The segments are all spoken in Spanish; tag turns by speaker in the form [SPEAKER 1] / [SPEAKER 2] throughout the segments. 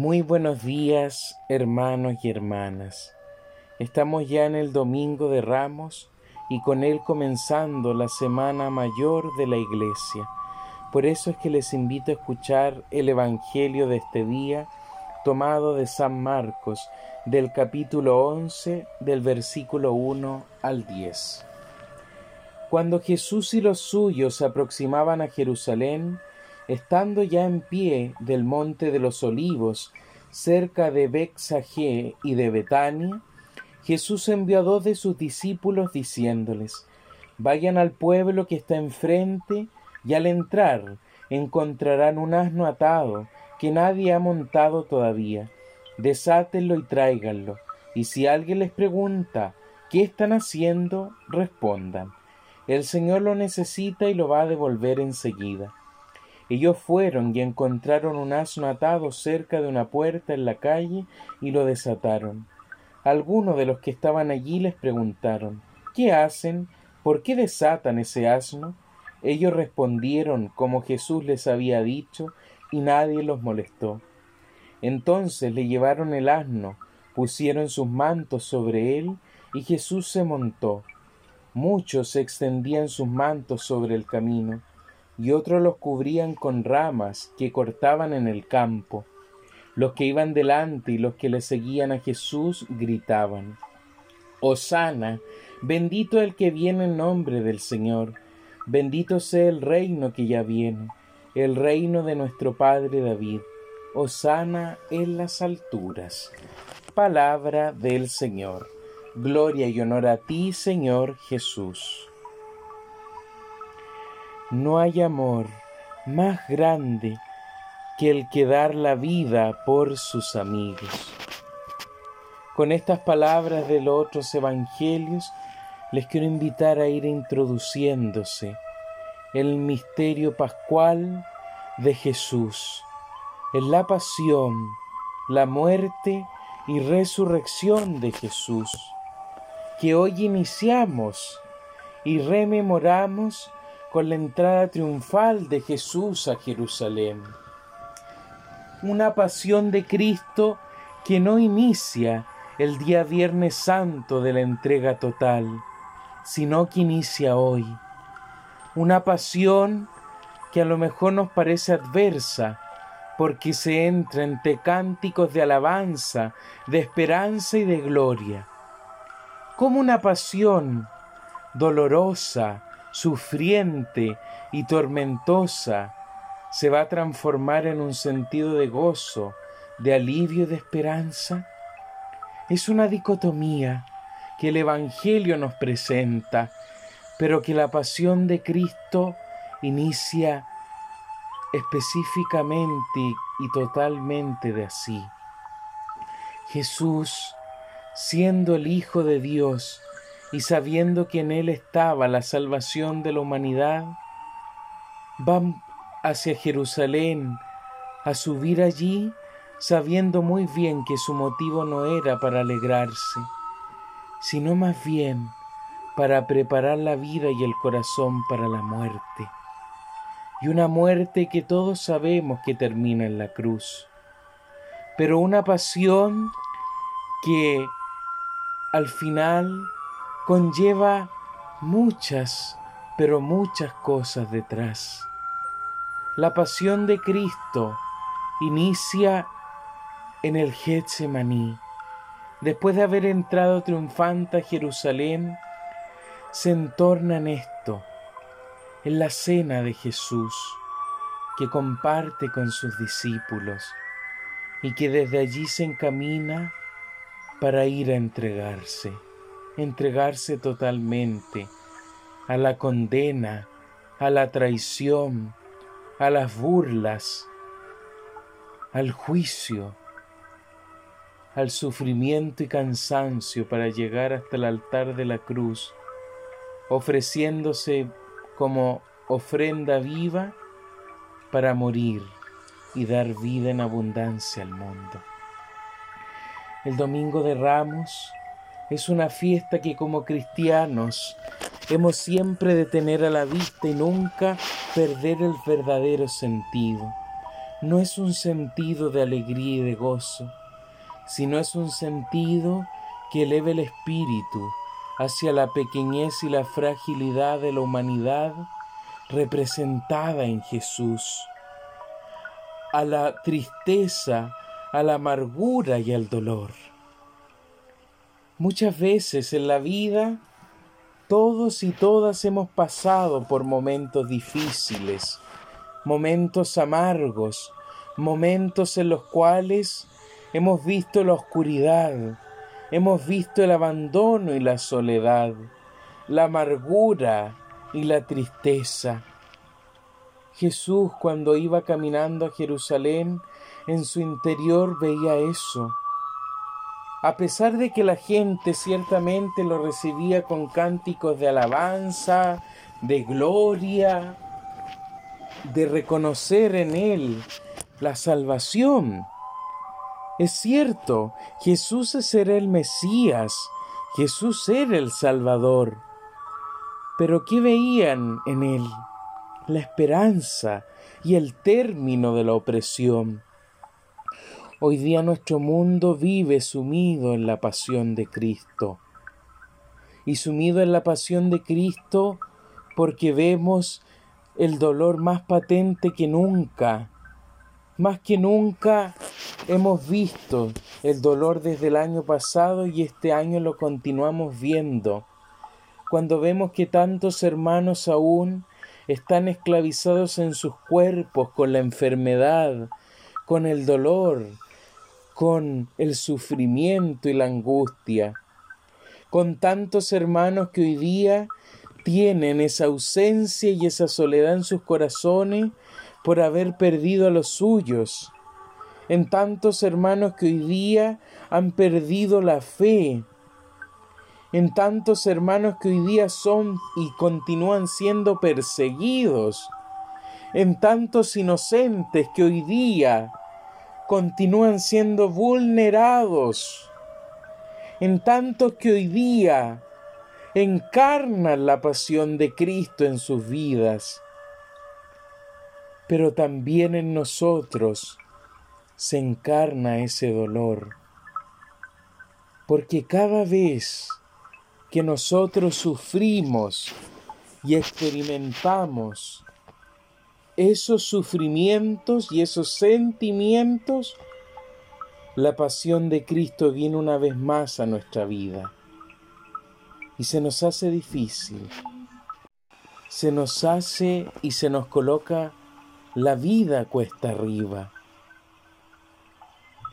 [SPEAKER 1] Muy buenos días, hermanos y hermanas. Estamos ya en el Domingo de Ramos y con él comenzando la Semana Mayor de la Iglesia. Por eso es que les invito a escuchar el Evangelio de este día tomado de San Marcos, del capítulo 11, del versículo 1 al 10. Cuando Jesús y los suyos se aproximaban a Jerusalén, estando ya en pie del monte de los olivos, cerca de Bexagé y de Betania, Jesús envió a dos de sus discípulos diciéndoles, Vayan al pueblo que está enfrente, y al entrar encontrarán un asno atado, que nadie ha montado todavía. Desátenlo y tráiganlo, y si alguien les pregunta, ¿qué están haciendo? respondan, el Señor lo necesita y lo va a devolver enseguida. Ellos fueron y encontraron un asno atado cerca de una puerta en la calle y lo desataron. Algunos de los que estaban allí les preguntaron ¿Qué hacen? ¿Por qué desatan ese asno? Ellos respondieron como Jesús les había dicho, y nadie los molestó. Entonces le llevaron el asno, pusieron sus mantos sobre él, y Jesús se montó. Muchos extendían sus mantos sobre el camino y otros los cubrían con ramas que cortaban en el campo. Los que iban delante y los que le seguían a Jesús gritaban, Osana, bendito el que viene en nombre del Señor, bendito sea el reino que ya viene, el reino de nuestro Padre David, Osana en las alturas. Palabra del Señor. Gloria y honor a ti, Señor Jesús. No hay amor más grande que el que dar la vida por sus amigos. Con estas palabras de los otros evangelios, les quiero invitar a ir introduciéndose el misterio pascual de Jesús, en la pasión, la muerte y resurrección de Jesús, que hoy iniciamos y rememoramos con la entrada triunfal de Jesús a Jerusalén. Una pasión de Cristo que no inicia el día Viernes Santo de la entrega total, sino que inicia hoy. Una pasión que a lo mejor nos parece adversa, porque se entra entre cánticos de alabanza, de esperanza y de gloria. Como una pasión dolorosa, sufriente y tormentosa, se va a transformar en un sentido de gozo, de alivio y de esperanza? Es una dicotomía que el Evangelio nos presenta, pero que la pasión de Cristo inicia específicamente y totalmente de así. Jesús, siendo el Hijo de Dios, y sabiendo que en Él estaba la salvación de la humanidad, van hacia Jerusalén a subir allí sabiendo muy bien que su motivo no era para alegrarse, sino más bien para preparar la vida y el corazón para la muerte. Y una muerte que todos sabemos que termina en la cruz, pero una pasión que al final conlleva muchas, pero muchas cosas detrás. La pasión de Cristo inicia en el Getsemaní. Después de haber entrado triunfante a Jerusalén, se entorna en esto, en la cena de Jesús, que comparte con sus discípulos y que desde allí se encamina para ir a entregarse entregarse totalmente a la condena, a la traición, a las burlas, al juicio, al sufrimiento y cansancio para llegar hasta el altar de la cruz, ofreciéndose como ofrenda viva para morir y dar vida en abundancia al mundo. El domingo de Ramos es una fiesta que como cristianos hemos siempre de tener a la vista y nunca perder el verdadero sentido. no es un sentido de alegría y de gozo, sino es un sentido que eleve el espíritu hacia la pequeñez y la fragilidad de la humanidad representada en Jesús, a la tristeza, a la amargura y al dolor. Muchas veces en la vida todos y todas hemos pasado por momentos difíciles, momentos amargos, momentos en los cuales hemos visto la oscuridad, hemos visto el abandono y la soledad, la amargura y la tristeza. Jesús cuando iba caminando a Jerusalén, en su interior veía eso. A pesar de que la gente ciertamente lo recibía con cánticos de alabanza, de gloria, de reconocer en él la salvación. Es cierto, Jesús era el Mesías, Jesús era el Salvador. Pero ¿qué veían en él? La esperanza y el término de la opresión. Hoy día nuestro mundo vive sumido en la pasión de Cristo. Y sumido en la pasión de Cristo porque vemos el dolor más patente que nunca. Más que nunca hemos visto el dolor desde el año pasado y este año lo continuamos viendo cuando vemos que tantos hermanos aún están esclavizados en sus cuerpos con la enfermedad, con el dolor, con el sufrimiento y la angustia, con tantos hermanos que hoy día tienen esa ausencia y esa soledad en sus corazones por haber perdido a los suyos, en tantos hermanos que hoy día han perdido la fe, en tantos hermanos que hoy día son y continúan siendo perseguidos, en tantos inocentes que hoy día continúan siendo vulnerados, en tantos que hoy día encarnan la pasión de Cristo en sus vidas, pero también en nosotros se encarna ese dolor, porque cada vez que nosotros sufrimos y experimentamos esos sufrimientos y esos sentimientos, la pasión de Cristo viene una vez más a nuestra vida y se nos hace difícil, se nos hace y se nos coloca la vida cuesta arriba.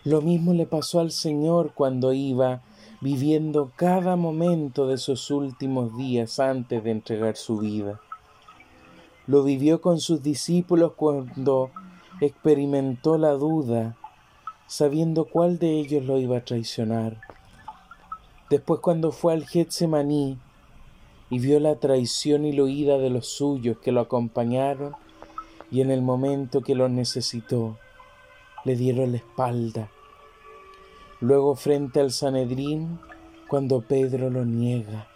[SPEAKER 1] Lo mismo le pasó al Señor cuando iba viviendo cada momento de sus últimos días antes de entregar su vida. Lo vivió con sus discípulos cuando experimentó la duda, sabiendo cuál de ellos lo iba a traicionar. Después cuando fue al Getsemaní y vio la traición y la huida de los suyos que lo acompañaron y en el momento que lo necesitó, le dieron la espalda Luego frente al Sanedrín, cuando Pedro lo niega.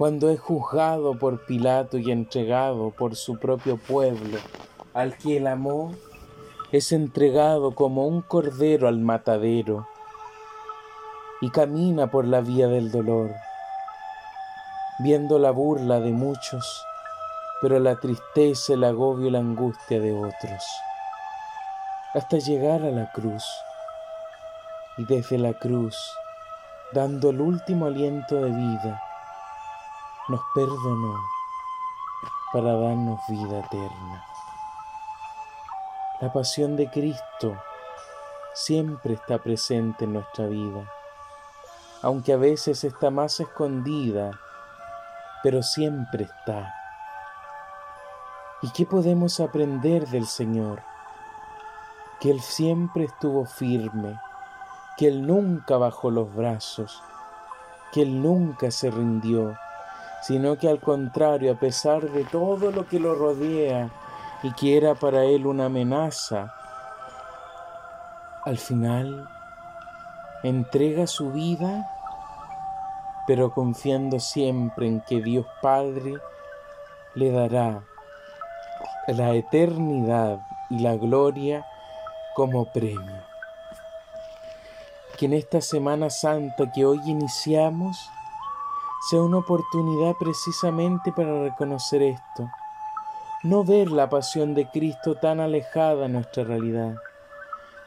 [SPEAKER 1] Cuando es juzgado por Pilato y entregado por su propio pueblo, al que él amó, es entregado como un cordero al matadero y camina por la vía del dolor, viendo la burla de muchos, pero la tristeza, el agobio y la angustia de otros hasta llegar a la cruz. Y desde la cruz, dando el último aliento de vida, nos perdonó para darnos vida eterna. La pasión de Cristo siempre está presente en nuestra vida, aunque a veces está más escondida, pero siempre está. ¿Y qué podemos aprender del Señor? que Él siempre estuvo firme, que Él nunca bajó los brazos, que Él nunca se rindió, sino que al contrario, a pesar de todo lo que lo rodea y que era para Él una amenaza, al final entrega su vida, pero confiando siempre en que Dios Padre le dará la eternidad y la gloria como premio. Que en esta Semana Santa que hoy iniciamos sea una oportunidad precisamente para reconocer esto, no ver la pasión de Cristo tan alejada de nuestra realidad,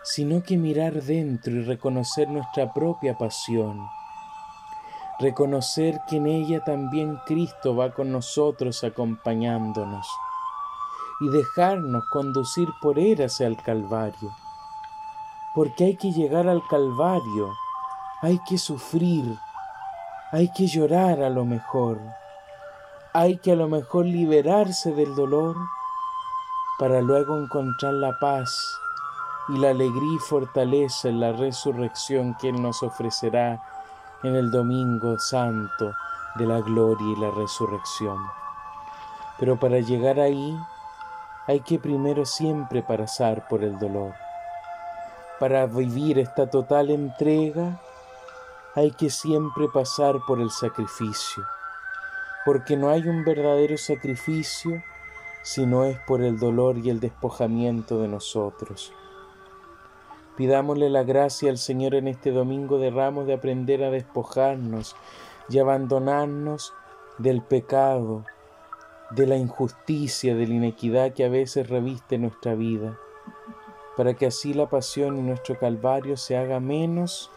[SPEAKER 1] sino que mirar dentro y reconocer nuestra propia pasión, reconocer que en ella también Cristo va con nosotros acompañándonos y dejarnos conducir por Él hacia el Calvario. Porque hay que llegar al Calvario, hay que sufrir, hay que llorar a lo mejor, hay que a lo mejor liberarse del dolor para luego encontrar la paz y la alegría y fortaleza en la resurrección que Él nos ofrecerá en el domingo santo de la gloria y la resurrección. Pero para llegar ahí hay que primero siempre pasar por el dolor. Para vivir esta total entrega hay que siempre pasar por el sacrificio, porque no hay un verdadero sacrificio si no es por el dolor y el despojamiento de nosotros. Pidámosle la gracia al Señor en este domingo de ramos de aprender a despojarnos y abandonarnos del pecado, de la injusticia, de la inequidad que a veces reviste nuestra vida, para que así la pasión y nuestro calvario se haga menos,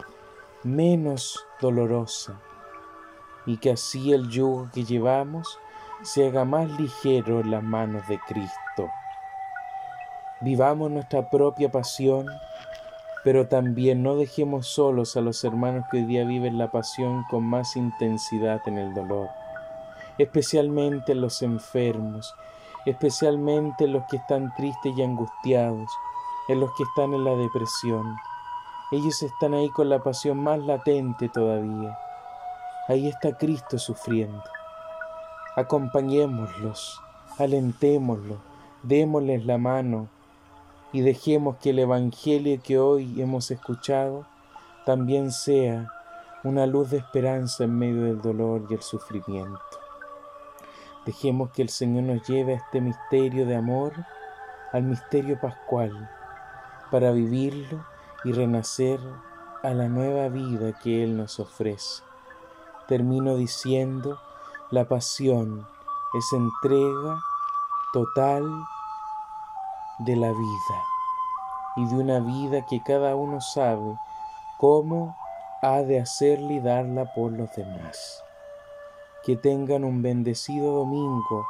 [SPEAKER 1] menos dolorosa, y que así el yugo que llevamos se haga más ligero en las manos de Cristo. Vivamos nuestra propia pasión, pero también no dejemos solos a los hermanos que hoy día viven la pasión con más intensidad en el dolor especialmente los enfermos, especialmente en los que están tristes y angustiados, en los que están en la depresión. Ellos están ahí con la pasión más latente todavía. Ahí está Cristo sufriendo. Acompañémoslos, alentémoslos, démosles la mano y dejemos que el Evangelio que hoy hemos escuchado también sea una luz de esperanza en medio del dolor y el sufrimiento. Dejemos que el Señor nos lleve a este misterio de amor, al misterio pascual, para vivirlo y renacer a la nueva vida que Él nos ofrece. Termino diciendo, la pasión es entrega total de la vida y de una vida que cada uno sabe cómo ha de hacerla y darla por los demás que tengan un bendecido domingo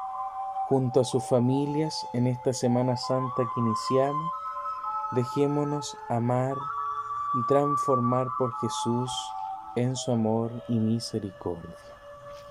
[SPEAKER 1] junto a sus familias en esta Semana Santa que iniciamos. Dejémonos amar y transformar por Jesús en su amor y misericordia.